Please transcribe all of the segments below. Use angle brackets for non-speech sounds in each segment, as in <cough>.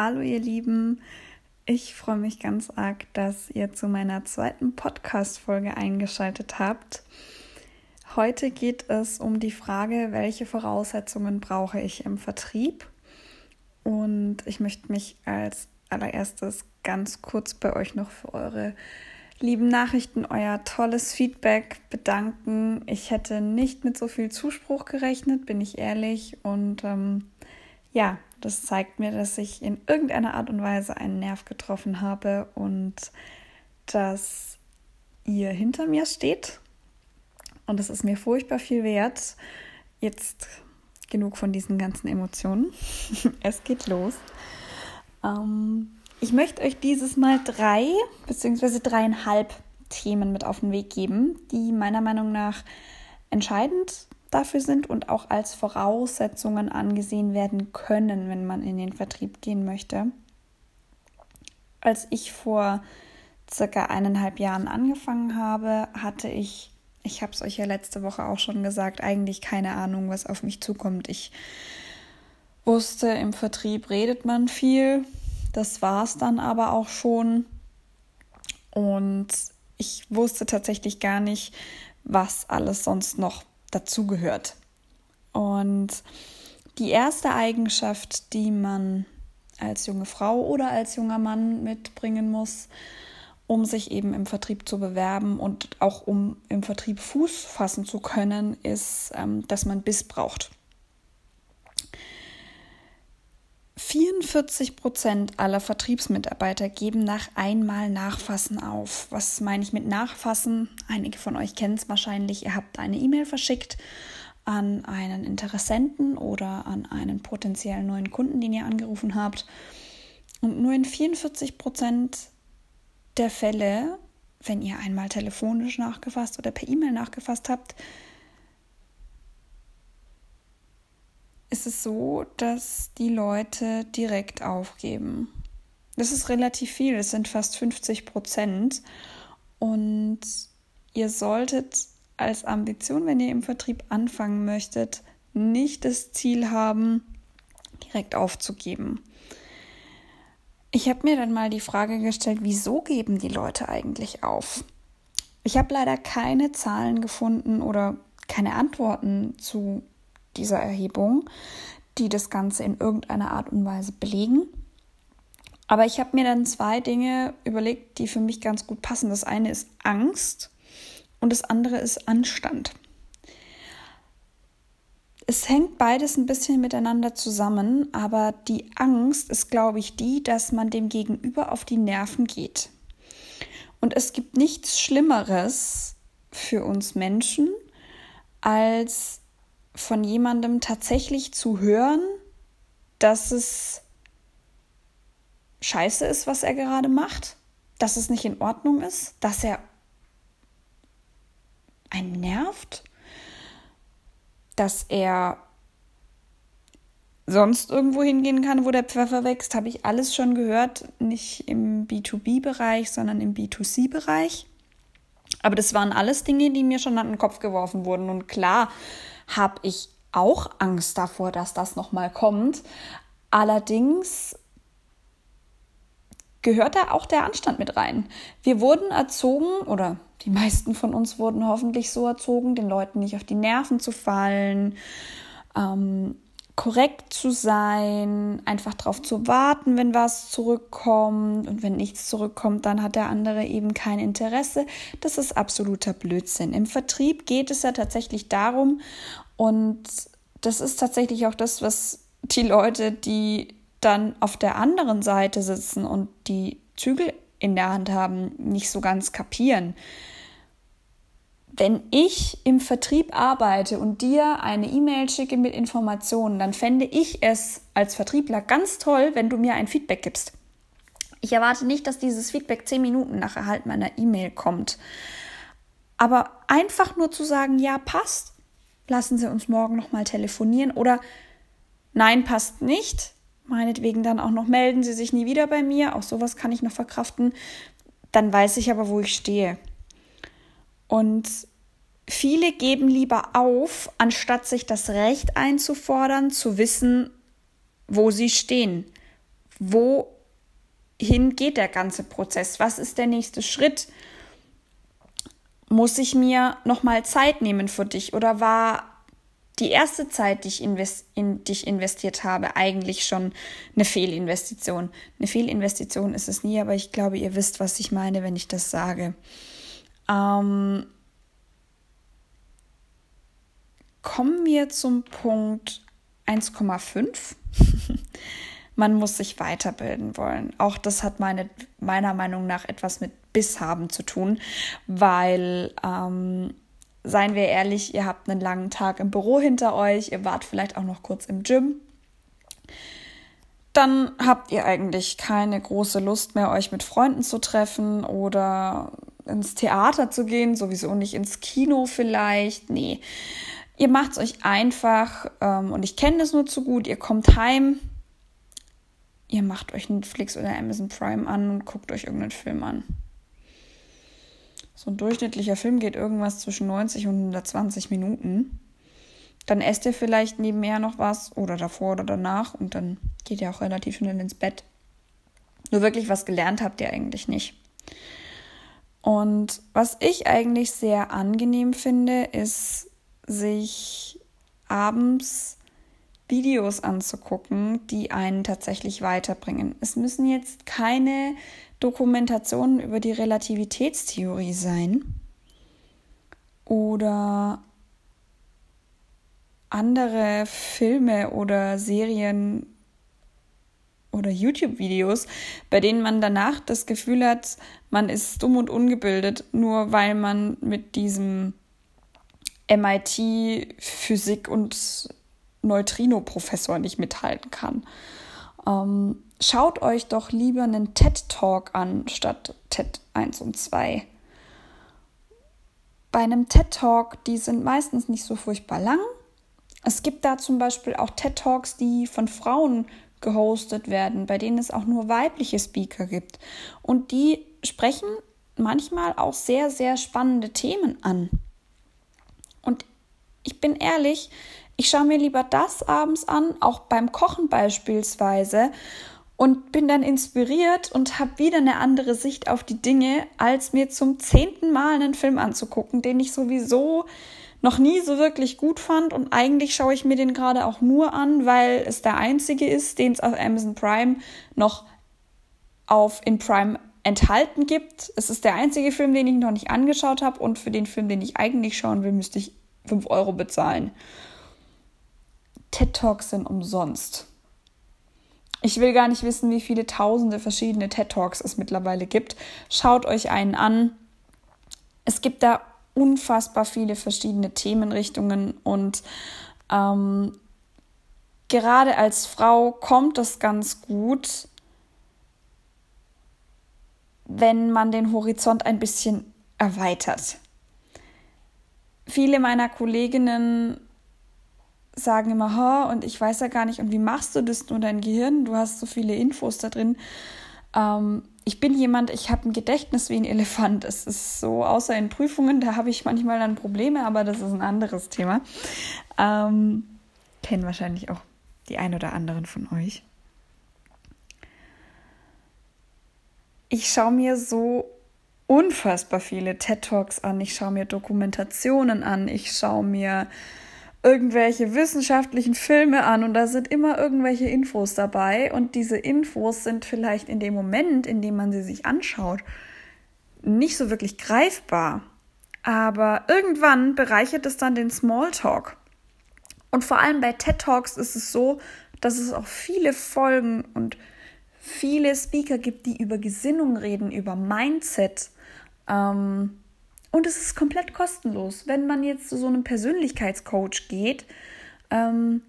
Hallo ihr Lieben, ich freue mich ganz arg, dass ihr zu meiner zweiten Podcast-Folge eingeschaltet habt. Heute geht es um die Frage, welche Voraussetzungen brauche ich im Vertrieb? Und ich möchte mich als allererstes ganz kurz bei euch noch für eure lieben Nachrichten, euer tolles Feedback bedanken. Ich hätte nicht mit so viel Zuspruch gerechnet, bin ich ehrlich. Und ähm, ja, das zeigt mir, dass ich in irgendeiner Art und Weise einen Nerv getroffen habe und dass ihr hinter mir steht. Und das ist mir furchtbar viel wert. Jetzt genug von diesen ganzen Emotionen. <laughs> es geht los. Ähm, ich möchte euch dieses Mal drei bzw. dreieinhalb Themen mit auf den Weg geben, die meiner Meinung nach entscheidend dafür sind und auch als Voraussetzungen angesehen werden können, wenn man in den Vertrieb gehen möchte. Als ich vor circa eineinhalb Jahren angefangen habe, hatte ich, ich habe es euch ja letzte Woche auch schon gesagt, eigentlich keine Ahnung, was auf mich zukommt. Ich wusste, im Vertrieb redet man viel, das war es dann aber auch schon. Und ich wusste tatsächlich gar nicht, was alles sonst noch dazugehört. Und die erste Eigenschaft, die man als junge Frau oder als junger Mann mitbringen muss, um sich eben im Vertrieb zu bewerben und auch um im Vertrieb Fuß fassen zu können, ist, ähm, dass man Biss braucht. 44 Prozent aller Vertriebsmitarbeiter geben nach einmal Nachfassen auf. Was meine ich mit Nachfassen? Einige von euch kennen es wahrscheinlich. Ihr habt eine E-Mail verschickt an einen Interessenten oder an einen potenziellen neuen Kunden, den ihr angerufen habt. Und nur in 44 Prozent der Fälle, wenn ihr einmal telefonisch nachgefasst oder per E-Mail nachgefasst habt, ist es so, dass die Leute direkt aufgeben. Das ist relativ viel, es sind fast 50 Prozent. Und ihr solltet als Ambition, wenn ihr im Vertrieb anfangen möchtet, nicht das Ziel haben, direkt aufzugeben. Ich habe mir dann mal die Frage gestellt, wieso geben die Leute eigentlich auf? Ich habe leider keine Zahlen gefunden oder keine Antworten zu dieser Erhebung, die das Ganze in irgendeiner Art und Weise belegen. Aber ich habe mir dann zwei Dinge überlegt, die für mich ganz gut passen. Das eine ist Angst und das andere ist Anstand. Es hängt beides ein bisschen miteinander zusammen, aber die Angst ist, glaube ich, die, dass man dem Gegenüber auf die Nerven geht. Und es gibt nichts Schlimmeres für uns Menschen, als von jemandem tatsächlich zu hören, dass es scheiße ist, was er gerade macht, dass es nicht in Ordnung ist, dass er einen nervt, dass er sonst irgendwo hingehen kann, wo der Pfeffer wächst, habe ich alles schon gehört, nicht im B2B-Bereich, sondern im B2C-Bereich. Aber das waren alles Dinge, die mir schon an den Kopf geworfen wurden. Und klar, habe ich auch Angst davor, dass das nochmal kommt. Allerdings gehört da auch der Anstand mit rein. Wir wurden erzogen, oder die meisten von uns wurden hoffentlich so erzogen, den Leuten nicht auf die Nerven zu fallen, ähm, korrekt zu sein, einfach darauf zu warten, wenn was zurückkommt. Und wenn nichts zurückkommt, dann hat der andere eben kein Interesse. Das ist absoluter Blödsinn. Im Vertrieb geht es ja tatsächlich darum, und das ist tatsächlich auch das, was die Leute, die dann auf der anderen Seite sitzen und die Zügel in der Hand haben, nicht so ganz kapieren wenn ich im Vertrieb arbeite und dir eine E-Mail schicke mit Informationen, dann fände ich es als Vertriebler ganz toll, wenn du mir ein Feedback gibst. Ich erwarte nicht, dass dieses Feedback zehn Minuten nach Erhalt meiner E-Mail kommt. Aber einfach nur zu sagen, ja, passt, lassen Sie uns morgen nochmal telefonieren oder nein, passt nicht, meinetwegen dann auch noch melden Sie sich nie wieder bei mir, auch sowas kann ich noch verkraften, dann weiß ich aber, wo ich stehe. Und viele geben lieber auf, anstatt sich das Recht einzufordern, zu wissen, wo sie stehen, wohin geht der ganze Prozess? Was ist der nächste Schritt? Muss ich mir nochmal Zeit nehmen für dich oder war die erste Zeit, die ich in dich investiert habe, eigentlich schon eine Fehlinvestition? Eine Fehlinvestition ist es nie, aber ich glaube, ihr wisst, was ich meine, wenn ich das sage. Ähm, kommen wir zum Punkt 1,5. <laughs> Man muss sich weiterbilden wollen. Auch das hat meine, meiner Meinung nach etwas mit Biss haben zu tun, weil, ähm, seien wir ehrlich, ihr habt einen langen Tag im Büro hinter euch, ihr wart vielleicht auch noch kurz im Gym. Dann habt ihr eigentlich keine große Lust mehr, euch mit Freunden zu treffen oder ins Theater zu gehen, sowieso nicht ins Kino vielleicht. Nee, Ihr macht es euch einfach ähm, und ich kenne das nur zu gut. Ihr kommt heim, ihr macht euch Netflix oder Amazon Prime an und guckt euch irgendeinen Film an. So ein durchschnittlicher Film geht irgendwas zwischen 90 und 120 Minuten. Dann esst ihr vielleicht nebenher noch was oder davor oder danach und dann geht ihr auch relativ schnell ins Bett. Nur wirklich was gelernt habt ihr eigentlich nicht. Und was ich eigentlich sehr angenehm finde, ist sich abends Videos anzugucken, die einen tatsächlich weiterbringen. Es müssen jetzt keine Dokumentationen über die Relativitätstheorie sein oder andere Filme oder Serien oder YouTube-Videos, bei denen man danach das Gefühl hat, man ist dumm und ungebildet, nur weil man mit diesem MIT Physik und Neutrino-Professor nicht mithalten kann. Ähm, schaut euch doch lieber einen TED-Talk an statt TED 1 und 2. Bei einem TED-Talk, die sind meistens nicht so furchtbar lang. Es gibt da zum Beispiel auch TED-Talks, die von Frauen gehostet werden, bei denen es auch nur weibliche Speaker gibt. Und die sprechen manchmal auch sehr, sehr spannende Themen an. Und ich bin ehrlich, ich schaue mir lieber das abends an, auch beim Kochen beispielsweise, und bin dann inspiriert und habe wieder eine andere Sicht auf die Dinge, als mir zum zehnten Mal einen Film anzugucken, den ich sowieso noch nie so wirklich gut fand. Und eigentlich schaue ich mir den gerade auch nur an, weil es der einzige ist, den es auf Amazon Prime noch auf in Prime enthalten gibt. Es ist der einzige Film, den ich noch nicht angeschaut habe und für den Film, den ich eigentlich schauen will, müsste ich 5 Euro bezahlen. TED Talks sind umsonst. Ich will gar nicht wissen, wie viele tausende verschiedene TED Talks es mittlerweile gibt. Schaut euch einen an. Es gibt da unfassbar viele verschiedene Themenrichtungen und ähm, gerade als Frau kommt das ganz gut, wenn man den Horizont ein bisschen erweitert. Viele meiner Kolleginnen sagen immer, ha, und ich weiß ja gar nicht, und wie machst du das nur dein Gehirn? Du hast so viele Infos da drin. Ähm, ich bin jemand, ich habe ein Gedächtnis wie ein Elefant. Es ist so, außer in Prüfungen, da habe ich manchmal dann Probleme, aber das ist ein anderes Thema. Ähm, kennen wahrscheinlich auch die ein oder anderen von euch. ich schaue mir so unfassbar viele TED Talks an, ich schaue mir Dokumentationen an, ich schaue mir irgendwelche wissenschaftlichen Filme an und da sind immer irgendwelche Infos dabei und diese Infos sind vielleicht in dem Moment, in dem man sie sich anschaut, nicht so wirklich greifbar. Aber irgendwann bereichert es dann den Smalltalk. Und vor allem bei TED Talks ist es so, dass es auch viele Folgen und viele Speaker gibt, die über Gesinnung reden, über Mindset. Ähm, und es ist komplett kostenlos. Wenn man jetzt zu so einem Persönlichkeitscoach geht, ähm,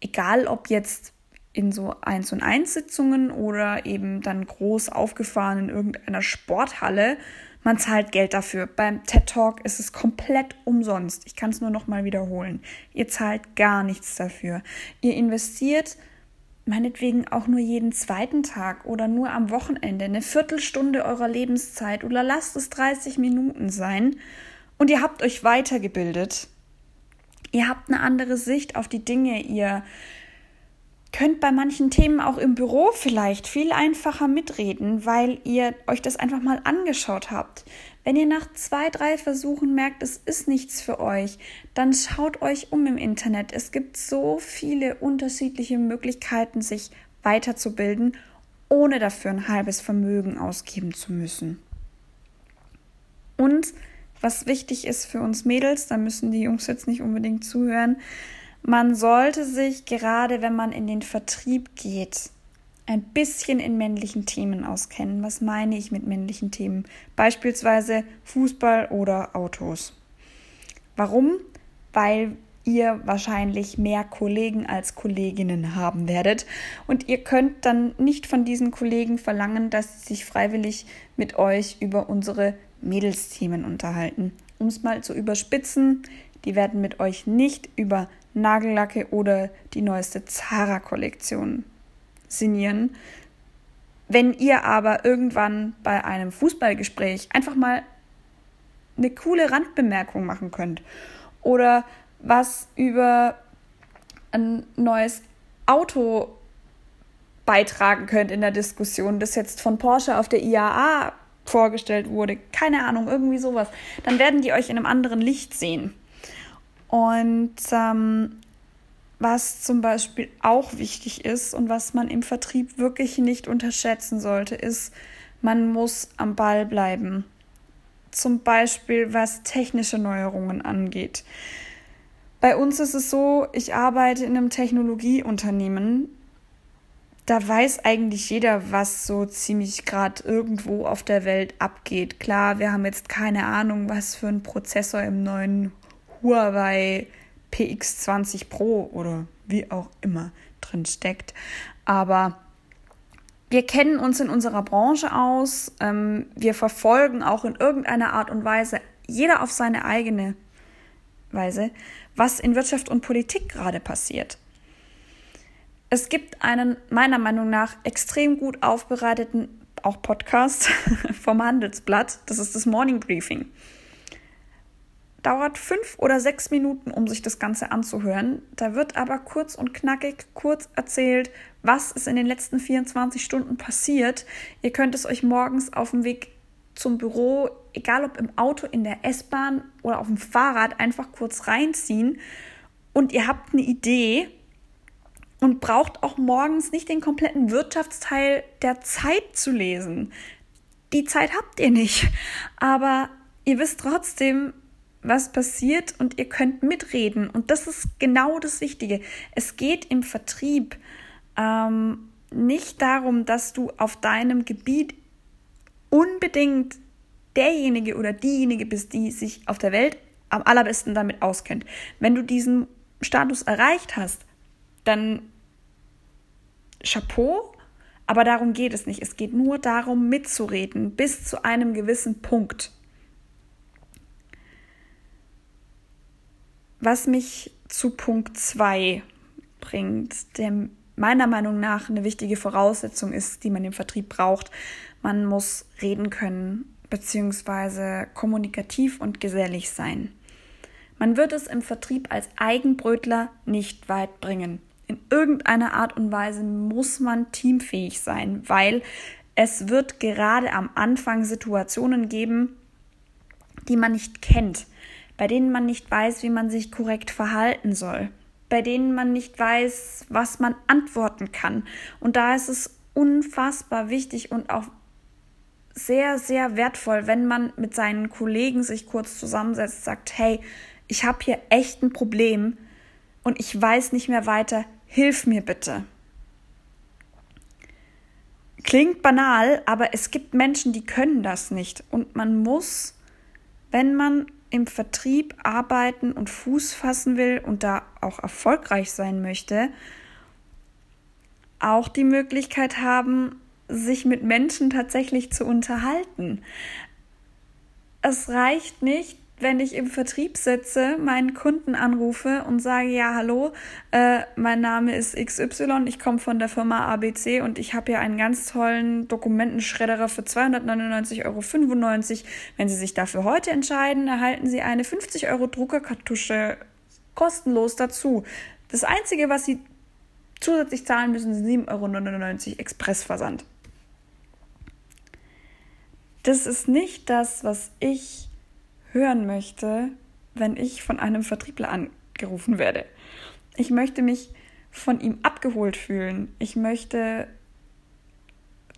egal ob jetzt in so 1 und 1 Sitzungen oder eben dann groß aufgefahren in irgendeiner Sporthalle, man zahlt Geld dafür. Beim TED Talk ist es komplett umsonst. Ich kann es nur noch mal wiederholen. Ihr zahlt gar nichts dafür. Ihr investiert meinetwegen auch nur jeden zweiten Tag oder nur am Wochenende eine Viertelstunde eurer Lebenszeit oder lasst es 30 Minuten sein und ihr habt euch weitergebildet. Ihr habt eine andere Sicht auf die Dinge, ihr könnt bei manchen Themen auch im Büro vielleicht viel einfacher mitreden, weil ihr euch das einfach mal angeschaut habt. Wenn ihr nach zwei, drei Versuchen merkt, es ist nichts für euch, dann schaut euch um im Internet. Es gibt so viele unterschiedliche Möglichkeiten, sich weiterzubilden, ohne dafür ein halbes Vermögen ausgeben zu müssen. Und was wichtig ist für uns Mädels, da müssen die Jungs jetzt nicht unbedingt zuhören, man sollte sich gerade, wenn man in den Vertrieb geht, ein bisschen in männlichen Themen auskennen. Was meine ich mit männlichen Themen? Beispielsweise Fußball oder Autos. Warum? Weil ihr wahrscheinlich mehr Kollegen als Kolleginnen haben werdet und ihr könnt dann nicht von diesen Kollegen verlangen, dass sie sich freiwillig mit euch über unsere Mädelsthemen unterhalten. Um es mal zu überspitzen, die werden mit euch nicht über Nagellacke oder die neueste Zara-Kollektion sinnieren. Wenn ihr aber irgendwann bei einem Fußballgespräch einfach mal eine coole Randbemerkung machen könnt oder was über ein neues Auto beitragen könnt in der Diskussion, das jetzt von Porsche auf der IAA vorgestellt wurde, keine Ahnung, irgendwie sowas, dann werden die euch in einem anderen Licht sehen. Und ähm, was zum Beispiel auch wichtig ist und was man im Vertrieb wirklich nicht unterschätzen sollte, ist, man muss am Ball bleiben. Zum Beispiel was technische Neuerungen angeht. Bei uns ist es so, ich arbeite in einem Technologieunternehmen. Da weiß eigentlich jeder, was so ziemlich gerade irgendwo auf der Welt abgeht. Klar, wir haben jetzt keine Ahnung, was für ein Prozessor im neuen Huawei PX20 Pro oder wie auch immer drin steckt. Aber wir kennen uns in unserer Branche aus. Ähm, wir verfolgen auch in irgendeiner Art und Weise, jeder auf seine eigene Weise, was in Wirtschaft und Politik gerade passiert. Es gibt einen meiner Meinung nach extrem gut aufbereiteten auch Podcast <laughs> vom Handelsblatt. Das ist das Morning Briefing dauert fünf oder sechs Minuten, um sich das Ganze anzuhören. Da wird aber kurz und knackig kurz erzählt, was ist in den letzten 24 Stunden passiert. Ihr könnt es euch morgens auf dem Weg zum Büro, egal ob im Auto, in der S-Bahn oder auf dem Fahrrad, einfach kurz reinziehen und ihr habt eine Idee und braucht auch morgens nicht den kompletten Wirtschaftsteil der Zeit zu lesen. Die Zeit habt ihr nicht, aber ihr wisst trotzdem, was passiert und ihr könnt mitreden. Und das ist genau das Wichtige. Es geht im Vertrieb ähm, nicht darum, dass du auf deinem Gebiet unbedingt derjenige oder diejenige bist, die sich auf der Welt am allerbesten damit auskennt. Wenn du diesen Status erreicht hast, dann Chapeau, aber darum geht es nicht. Es geht nur darum, mitzureden bis zu einem gewissen Punkt. Was mich zu Punkt 2 bringt, der meiner Meinung nach eine wichtige Voraussetzung ist, die man im Vertrieb braucht. Man muss reden können bzw. kommunikativ und gesellig sein. Man wird es im Vertrieb als Eigenbrötler nicht weit bringen. In irgendeiner Art und Weise muss man teamfähig sein, weil es wird gerade am Anfang Situationen geben, die man nicht kennt bei denen man nicht weiß, wie man sich korrekt verhalten soll, bei denen man nicht weiß, was man antworten kann. Und da ist es unfassbar wichtig und auch sehr, sehr wertvoll, wenn man mit seinen Kollegen sich kurz zusammensetzt, sagt, hey, ich habe hier echt ein Problem und ich weiß nicht mehr weiter, hilf mir bitte. Klingt banal, aber es gibt Menschen, die können das nicht. Und man muss, wenn man im Vertrieb arbeiten und Fuß fassen will und da auch erfolgreich sein möchte, auch die Möglichkeit haben, sich mit Menschen tatsächlich zu unterhalten. Es reicht nicht, wenn ich im Vertrieb sitze, meinen Kunden anrufe und sage, ja, hallo, äh, mein Name ist XY, ich komme von der Firma ABC und ich habe hier einen ganz tollen Dokumentenschredderer für 299,95 Euro. Wenn Sie sich dafür heute entscheiden, erhalten Sie eine 50 Euro Druckerkartusche kostenlos dazu. Das Einzige, was Sie zusätzlich zahlen müssen sie 7,99 Euro Expressversand. Das ist nicht das, was ich hören möchte, wenn ich von einem Vertriebler angerufen werde. Ich möchte mich von ihm abgeholt fühlen. Ich möchte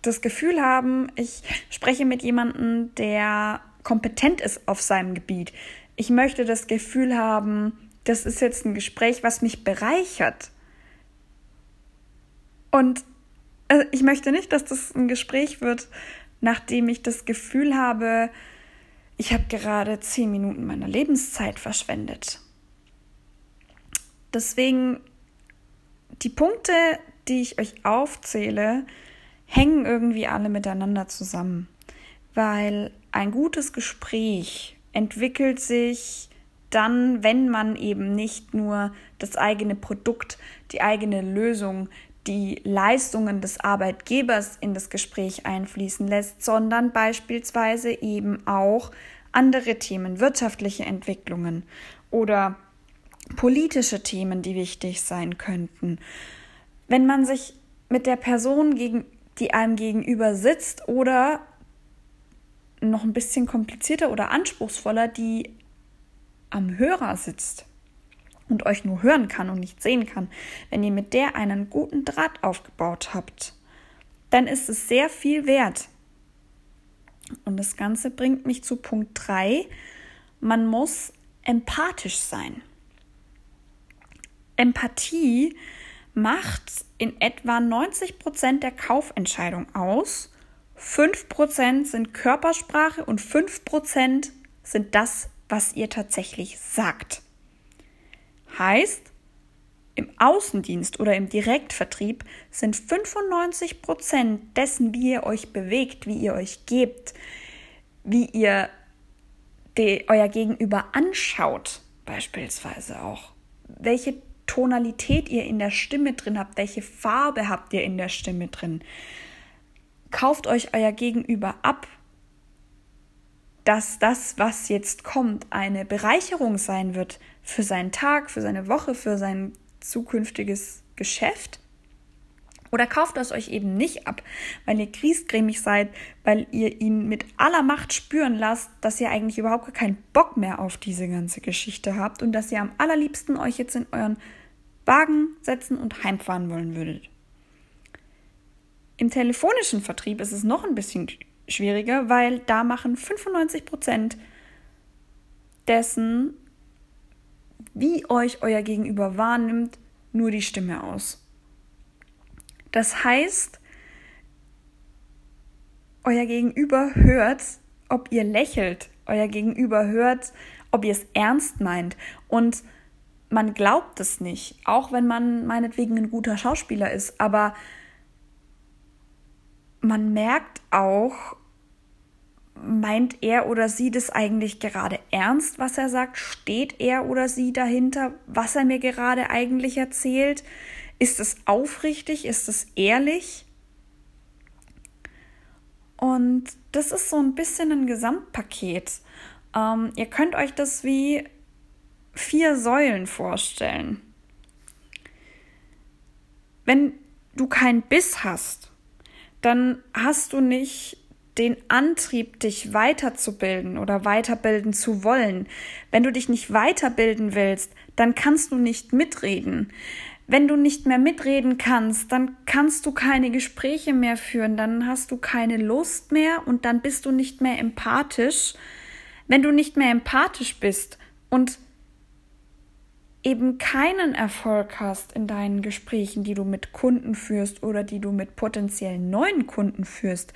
das Gefühl haben, ich spreche mit jemandem, der kompetent ist auf seinem Gebiet. Ich möchte das Gefühl haben, das ist jetzt ein Gespräch, was mich bereichert. Und äh, ich möchte nicht, dass das ein Gespräch wird, nachdem ich das Gefühl habe, ich habe gerade zehn Minuten meiner Lebenszeit verschwendet. Deswegen, die Punkte, die ich euch aufzähle, hängen irgendwie alle miteinander zusammen, weil ein gutes Gespräch entwickelt sich dann, wenn man eben nicht nur das eigene Produkt, die eigene Lösung, die Leistungen des Arbeitgebers in das Gespräch einfließen lässt, sondern beispielsweise eben auch andere Themen, wirtschaftliche Entwicklungen oder politische Themen, die wichtig sein könnten. Wenn man sich mit der Person, gegen, die einem gegenüber sitzt oder noch ein bisschen komplizierter oder anspruchsvoller, die am Hörer sitzt und euch nur hören kann und nicht sehen kann, wenn ihr mit der einen guten Draht aufgebaut habt, dann ist es sehr viel wert. Und das Ganze bringt mich zu Punkt 3. Man muss empathisch sein. Empathie macht in etwa 90 Prozent der Kaufentscheidung aus. 5 Prozent sind Körpersprache und 5 Prozent sind das, was ihr tatsächlich sagt. Heißt, im Außendienst oder im Direktvertrieb sind 95 Prozent dessen, wie ihr euch bewegt, wie ihr euch gebt, wie ihr die, euer Gegenüber anschaut, beispielsweise auch. Welche Tonalität ihr in der Stimme drin habt, welche Farbe habt ihr in der Stimme drin. Kauft euch euer Gegenüber ab, dass das, was jetzt kommt, eine Bereicherung sein wird für seinen Tag, für seine Woche, für sein zukünftiges Geschäft. Oder kauft das euch eben nicht ab, weil ihr griesgrämig seid, weil ihr ihn mit aller Macht spüren lasst, dass ihr eigentlich überhaupt keinen Bock mehr auf diese ganze Geschichte habt und dass ihr am allerliebsten euch jetzt in euren Wagen setzen und heimfahren wollen würdet. Im telefonischen Vertrieb ist es noch ein bisschen schwieriger, weil da machen 95 Prozent dessen, wie euch euer Gegenüber wahrnimmt, nur die Stimme aus. Das heißt, euer Gegenüber hört, ob ihr lächelt, euer Gegenüber hört, ob ihr es ernst meint. Und man glaubt es nicht, auch wenn man meinetwegen ein guter Schauspieler ist, aber man merkt auch, meint er oder sie das eigentlich gerade ernst, was er sagt? Steht er oder sie dahinter, was er mir gerade eigentlich erzählt? Ist es aufrichtig? Ist es ehrlich? Und das ist so ein bisschen ein Gesamtpaket. Ähm, ihr könnt euch das wie vier Säulen vorstellen. Wenn du keinen Biss hast, dann hast du nicht den Antrieb, dich weiterzubilden oder weiterbilden zu wollen. Wenn du dich nicht weiterbilden willst, dann kannst du nicht mitreden. Wenn du nicht mehr mitreden kannst, dann kannst du keine Gespräche mehr führen, dann hast du keine Lust mehr und dann bist du nicht mehr empathisch. Wenn du nicht mehr empathisch bist und eben keinen Erfolg hast in deinen Gesprächen, die du mit Kunden führst oder die du mit potenziellen neuen Kunden führst,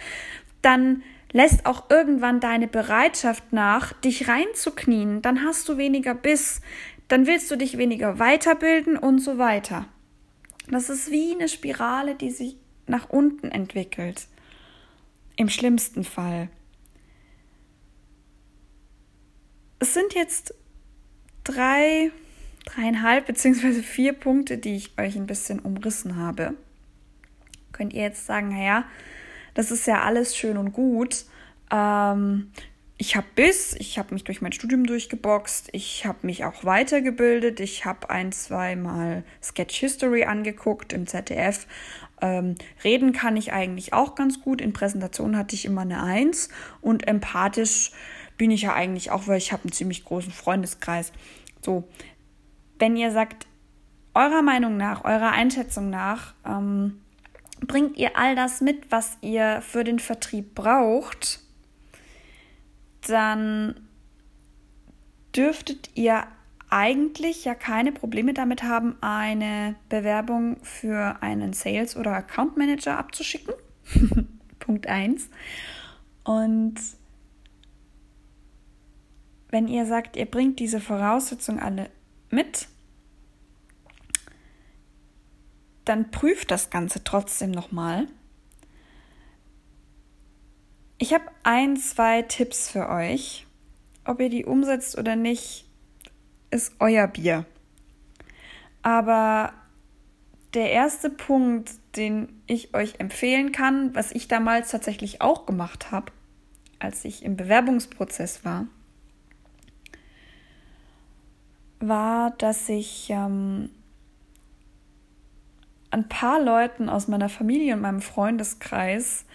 dann lässt auch irgendwann deine Bereitschaft nach, dich reinzuknien, dann hast du weniger Biss, dann willst du dich weniger weiterbilden und so weiter. Das ist wie eine Spirale, die sich nach unten entwickelt. Im schlimmsten Fall. Es sind jetzt drei dreieinhalb beziehungsweise vier Punkte, die ich euch ein bisschen umrissen habe. Könnt ihr jetzt sagen, naja, das ist ja alles schön und gut. Ähm, ich habe Biss, ich habe mich durch mein Studium durchgeboxt, ich habe mich auch weitergebildet, ich habe ein, zwei Mal Sketch History angeguckt im ZDF. Ähm, reden kann ich eigentlich auch ganz gut. In Präsentationen hatte ich immer eine Eins und empathisch bin ich ja eigentlich auch, weil ich habe einen ziemlich großen Freundeskreis. So, wenn ihr sagt, eurer Meinung nach, eurer Einschätzung nach, ähm, bringt ihr all das mit, was ihr für den Vertrieb braucht, dann dürftet ihr eigentlich ja keine Probleme damit haben, eine Bewerbung für einen Sales- oder Account Manager abzuschicken. <laughs> Punkt 1. Und wenn ihr sagt, ihr bringt diese Voraussetzungen alle mit, dann prüft das Ganze trotzdem nochmal. Ich habe ein, zwei Tipps für euch. Ob ihr die umsetzt oder nicht, ist euer Bier. Aber der erste Punkt, den ich euch empfehlen kann, was ich damals tatsächlich auch gemacht habe, als ich im Bewerbungsprozess war, war, dass ich ähm, ein paar Leuten aus meiner Familie und meinem Freundeskreis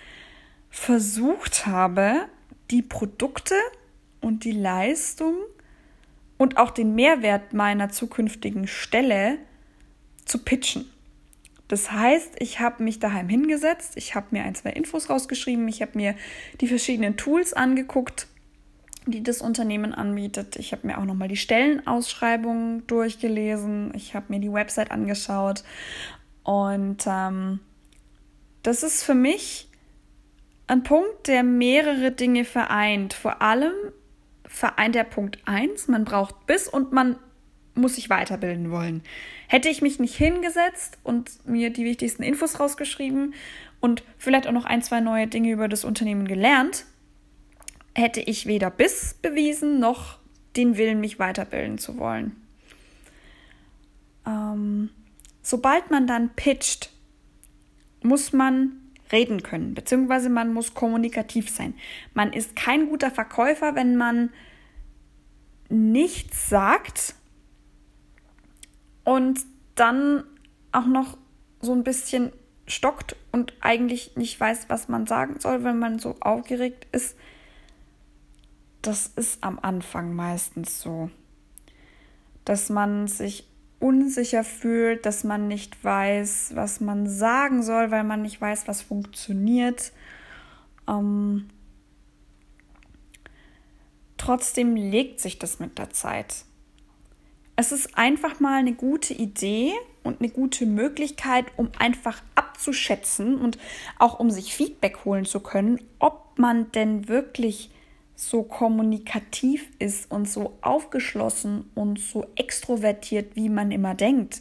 versucht habe, die Produkte und die Leistung und auch den Mehrwert meiner zukünftigen Stelle zu pitchen. Das heißt, ich habe mich daheim hingesetzt, ich habe mir ein, zwei Infos rausgeschrieben, ich habe mir die verschiedenen Tools angeguckt, die das Unternehmen anbietet. Ich habe mir auch nochmal die Stellenausschreibungen durchgelesen, ich habe mir die Website angeschaut und ähm, das ist für mich ein Punkt, der mehrere Dinge vereint. Vor allem vereint der Punkt 1, man braucht Biss und man muss sich weiterbilden wollen. Hätte ich mich nicht hingesetzt und mir die wichtigsten Infos rausgeschrieben und vielleicht auch noch ein, zwei neue Dinge über das Unternehmen gelernt, hätte ich weder Biss bewiesen noch den Willen, mich weiterbilden zu wollen. Ähm, sobald man dann pitcht, muss man reden können, beziehungsweise man muss kommunikativ sein. Man ist kein guter Verkäufer, wenn man nichts sagt und dann auch noch so ein bisschen stockt und eigentlich nicht weiß, was man sagen soll, wenn man so aufgeregt ist. Das ist am Anfang meistens so, dass man sich unsicher fühlt, dass man nicht weiß, was man sagen soll, weil man nicht weiß, was funktioniert. Ähm, trotzdem legt sich das mit der Zeit. Es ist einfach mal eine gute Idee und eine gute Möglichkeit, um einfach abzuschätzen und auch um sich Feedback holen zu können, ob man denn wirklich so kommunikativ ist und so aufgeschlossen und so extrovertiert, wie man immer denkt.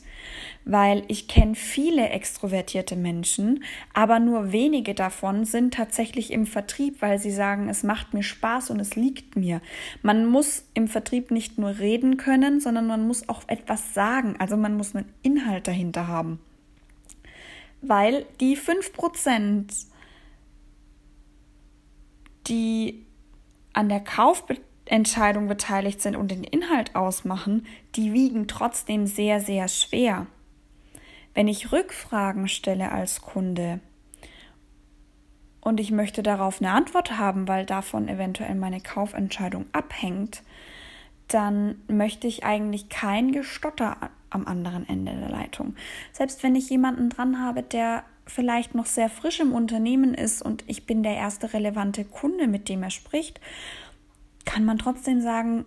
Weil ich kenne viele extrovertierte Menschen, aber nur wenige davon sind tatsächlich im Vertrieb, weil sie sagen, es macht mir Spaß und es liegt mir. Man muss im Vertrieb nicht nur reden können, sondern man muss auch etwas sagen. Also man muss einen Inhalt dahinter haben. Weil die 5%, die an der Kaufentscheidung beteiligt sind und den Inhalt ausmachen, die wiegen trotzdem sehr, sehr schwer. Wenn ich Rückfragen stelle als Kunde und ich möchte darauf eine Antwort haben, weil davon eventuell meine Kaufentscheidung abhängt, dann möchte ich eigentlich kein Gestotter am anderen Ende der Leitung. Selbst wenn ich jemanden dran habe, der vielleicht noch sehr frisch im Unternehmen ist und ich bin der erste relevante Kunde, mit dem er spricht, kann man trotzdem sagen,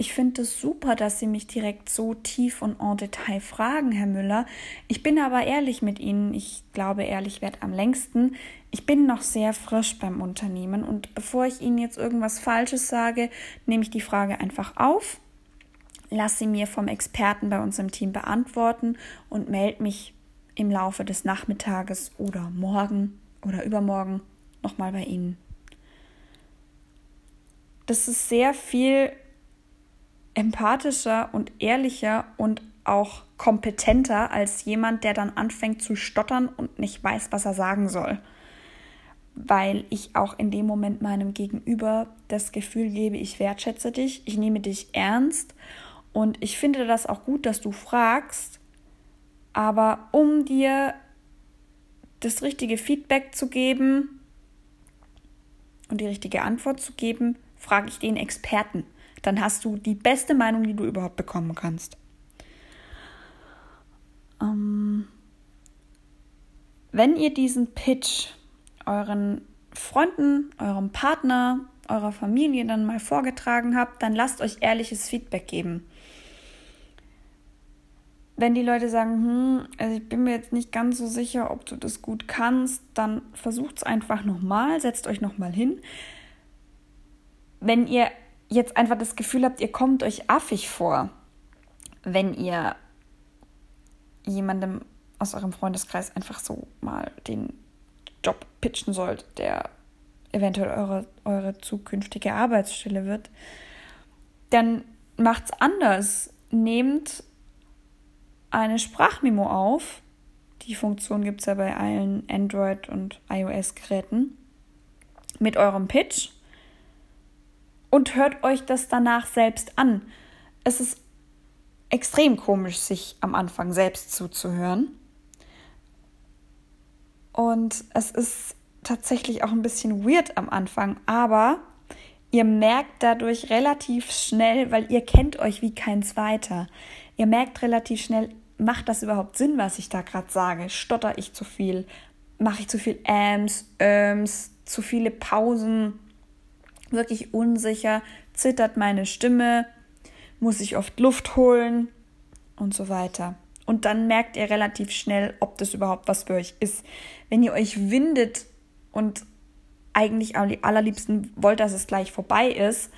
ich finde es super, dass Sie mich direkt so tief und en Detail fragen, Herr Müller. Ich bin aber ehrlich mit Ihnen. Ich glaube, ehrlich wird am längsten. Ich bin noch sehr frisch beim Unternehmen und bevor ich Ihnen jetzt irgendwas Falsches sage, nehme ich die Frage einfach auf, lasse sie mir vom Experten bei uns im Team beantworten und melde mich im Laufe des Nachmittages oder morgen oder übermorgen nochmal bei Ihnen. Das ist sehr viel empathischer und ehrlicher und auch kompetenter als jemand, der dann anfängt zu stottern und nicht weiß, was er sagen soll. weil ich auch in dem Moment meinem Gegenüber das Gefühl gebe, ich wertschätze dich, ich nehme dich ernst und ich finde das auch gut, dass du fragst, aber um dir das richtige Feedback zu geben und die richtige Antwort zu geben, frage ich den Experten. Dann hast du die beste Meinung, die du überhaupt bekommen kannst. Ähm, wenn ihr diesen Pitch euren Freunden, eurem Partner, eurer Familie dann mal vorgetragen habt, dann lasst euch ehrliches Feedback geben. Wenn die Leute sagen, hm, also ich bin mir jetzt nicht ganz so sicher, ob du das gut kannst, dann versucht es einfach nochmal, setzt euch nochmal hin. Wenn ihr jetzt einfach das Gefühl habt, ihr kommt euch affig vor, wenn ihr jemandem aus eurem Freundeskreis einfach so mal den Job pitchen sollt, der eventuell eure, eure zukünftige Arbeitsstelle wird, dann macht's anders. Nehmt eine Sprachmemo auf. Die Funktion gibt es ja bei allen Android- und iOS-Geräten. Mit eurem Pitch. Und hört euch das danach selbst an. Es ist extrem komisch, sich am Anfang selbst zuzuhören. Und es ist tatsächlich auch ein bisschen weird am Anfang, aber ihr merkt dadurch relativ schnell, weil ihr kennt euch wie kein zweiter. Ihr merkt relativ schnell, macht das überhaupt Sinn, was ich da gerade sage? Stotter ich zu viel? Mache ich zu viel Ams, Öms, zu viele Pausen? Wirklich unsicher? Zittert meine Stimme? Muss ich oft Luft holen? Und so weiter. Und dann merkt ihr relativ schnell, ob das überhaupt was für euch ist. Wenn ihr euch windet und eigentlich am allerliebsten wollt, dass es gleich vorbei ist,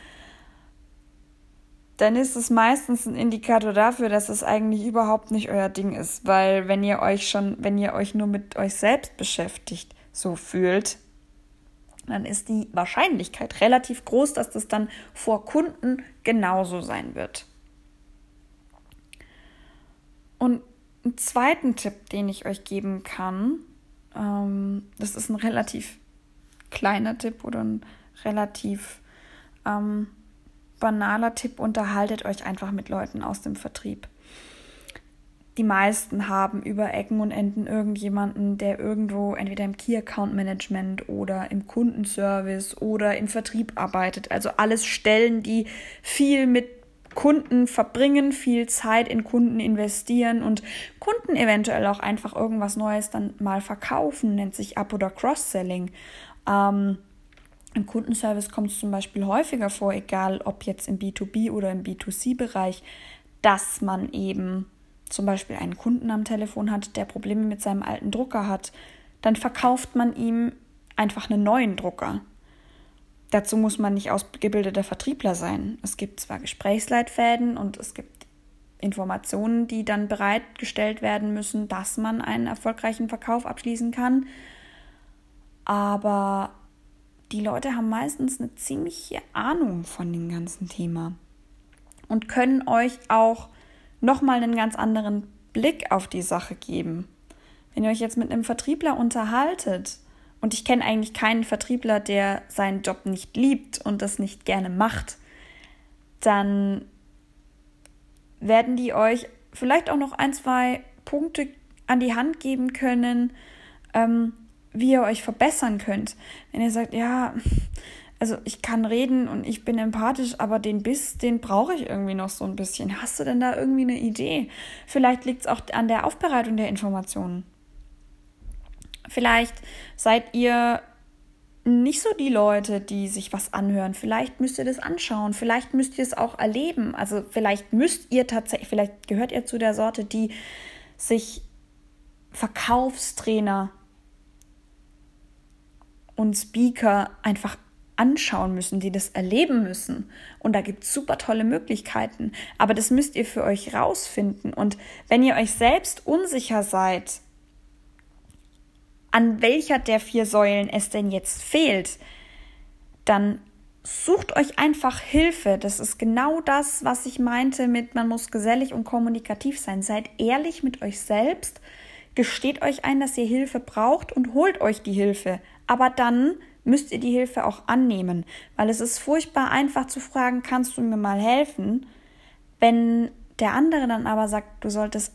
dann ist es meistens ein Indikator dafür, dass es eigentlich überhaupt nicht euer Ding ist. Weil wenn ihr euch schon, wenn ihr euch nur mit euch selbst beschäftigt, so fühlt, dann ist die Wahrscheinlichkeit relativ groß, dass das dann vor Kunden genauso sein wird. Und einen zweiten Tipp, den ich euch geben kann, ähm, das ist ein relativ kleiner Tipp oder ein relativ ähm, banaler Tipp, unterhaltet euch einfach mit Leuten aus dem Vertrieb. Die meisten haben über Ecken und Enden irgendjemanden, der irgendwo entweder im Key Account Management oder im Kundenservice oder im Vertrieb arbeitet. Also alles Stellen, die viel mit Kunden verbringen, viel Zeit in Kunden investieren und Kunden eventuell auch einfach irgendwas Neues dann mal verkaufen, nennt sich Up- oder Cross-Selling. Ähm, Im Kundenservice kommt es zum Beispiel häufiger vor, egal ob jetzt im B2B oder im B2C-Bereich, dass man eben zum Beispiel einen Kunden am Telefon hat, der Probleme mit seinem alten Drucker hat. Dann verkauft man ihm einfach einen neuen Drucker. Dazu muss man nicht ausgebildeter Vertriebler sein. Es gibt zwar Gesprächsleitfäden und es gibt Informationen, die dann bereitgestellt werden müssen, dass man einen erfolgreichen Verkauf abschließen kann. Aber die Leute haben meistens eine ziemliche Ahnung von dem ganzen Thema und können euch auch nochmal einen ganz anderen Blick auf die Sache geben. Wenn ihr euch jetzt mit einem Vertriebler unterhaltet, und ich kenne eigentlich keinen Vertriebler, der seinen Job nicht liebt und das nicht gerne macht, dann werden die euch vielleicht auch noch ein, zwei Punkte an die Hand geben können, ähm, wie ihr euch verbessern könnt. Wenn ihr sagt, ja, also ich kann reden und ich bin empathisch, aber den Biss, den brauche ich irgendwie noch so ein bisschen. Hast du denn da irgendwie eine Idee? Vielleicht liegt es auch an der Aufbereitung der Informationen. Vielleicht seid ihr nicht so die Leute, die sich was anhören. Vielleicht müsst ihr das anschauen, vielleicht müsst ihr es auch erleben. Also vielleicht müsst ihr tatsächlich, vielleicht gehört ihr zu der Sorte, die sich Verkaufstrainer und Speaker einfach anschauen müssen, die das erleben müssen. Und da gibt es super tolle Möglichkeiten. Aber das müsst ihr für euch rausfinden. Und wenn ihr euch selbst unsicher seid, an welcher der vier Säulen es denn jetzt fehlt, dann sucht euch einfach Hilfe. Das ist genau das, was ich meinte mit, man muss gesellig und kommunikativ sein. Seid ehrlich mit euch selbst, gesteht euch ein, dass ihr Hilfe braucht und holt euch die Hilfe. Aber dann müsst ihr die Hilfe auch annehmen, weil es ist furchtbar einfach zu fragen, kannst du mir mal helfen? Wenn der andere dann aber sagt, du solltest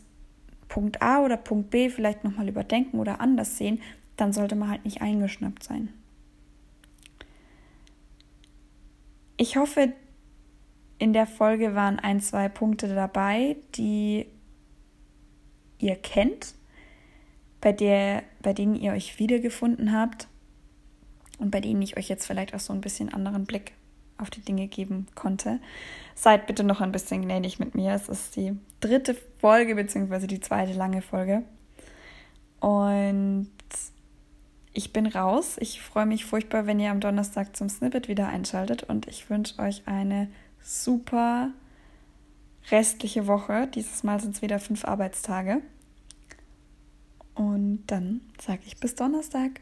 Punkt A oder Punkt B vielleicht nochmal überdenken oder anders sehen, dann sollte man halt nicht eingeschnappt sein. Ich hoffe, in der Folge waren ein, zwei Punkte dabei, die ihr kennt, bei, der, bei denen ihr euch wiedergefunden habt und bei denen ich euch jetzt vielleicht auch so ein bisschen anderen Blick auf die Dinge geben konnte. Seid bitte noch ein bisschen gnädig mit mir. Es ist die dritte Folge, beziehungsweise die zweite lange Folge. Und ich bin raus. Ich freue mich furchtbar, wenn ihr am Donnerstag zum Snippet wieder einschaltet. Und ich wünsche euch eine super restliche Woche. Dieses Mal sind es wieder fünf Arbeitstage. Und dann sage ich bis Donnerstag.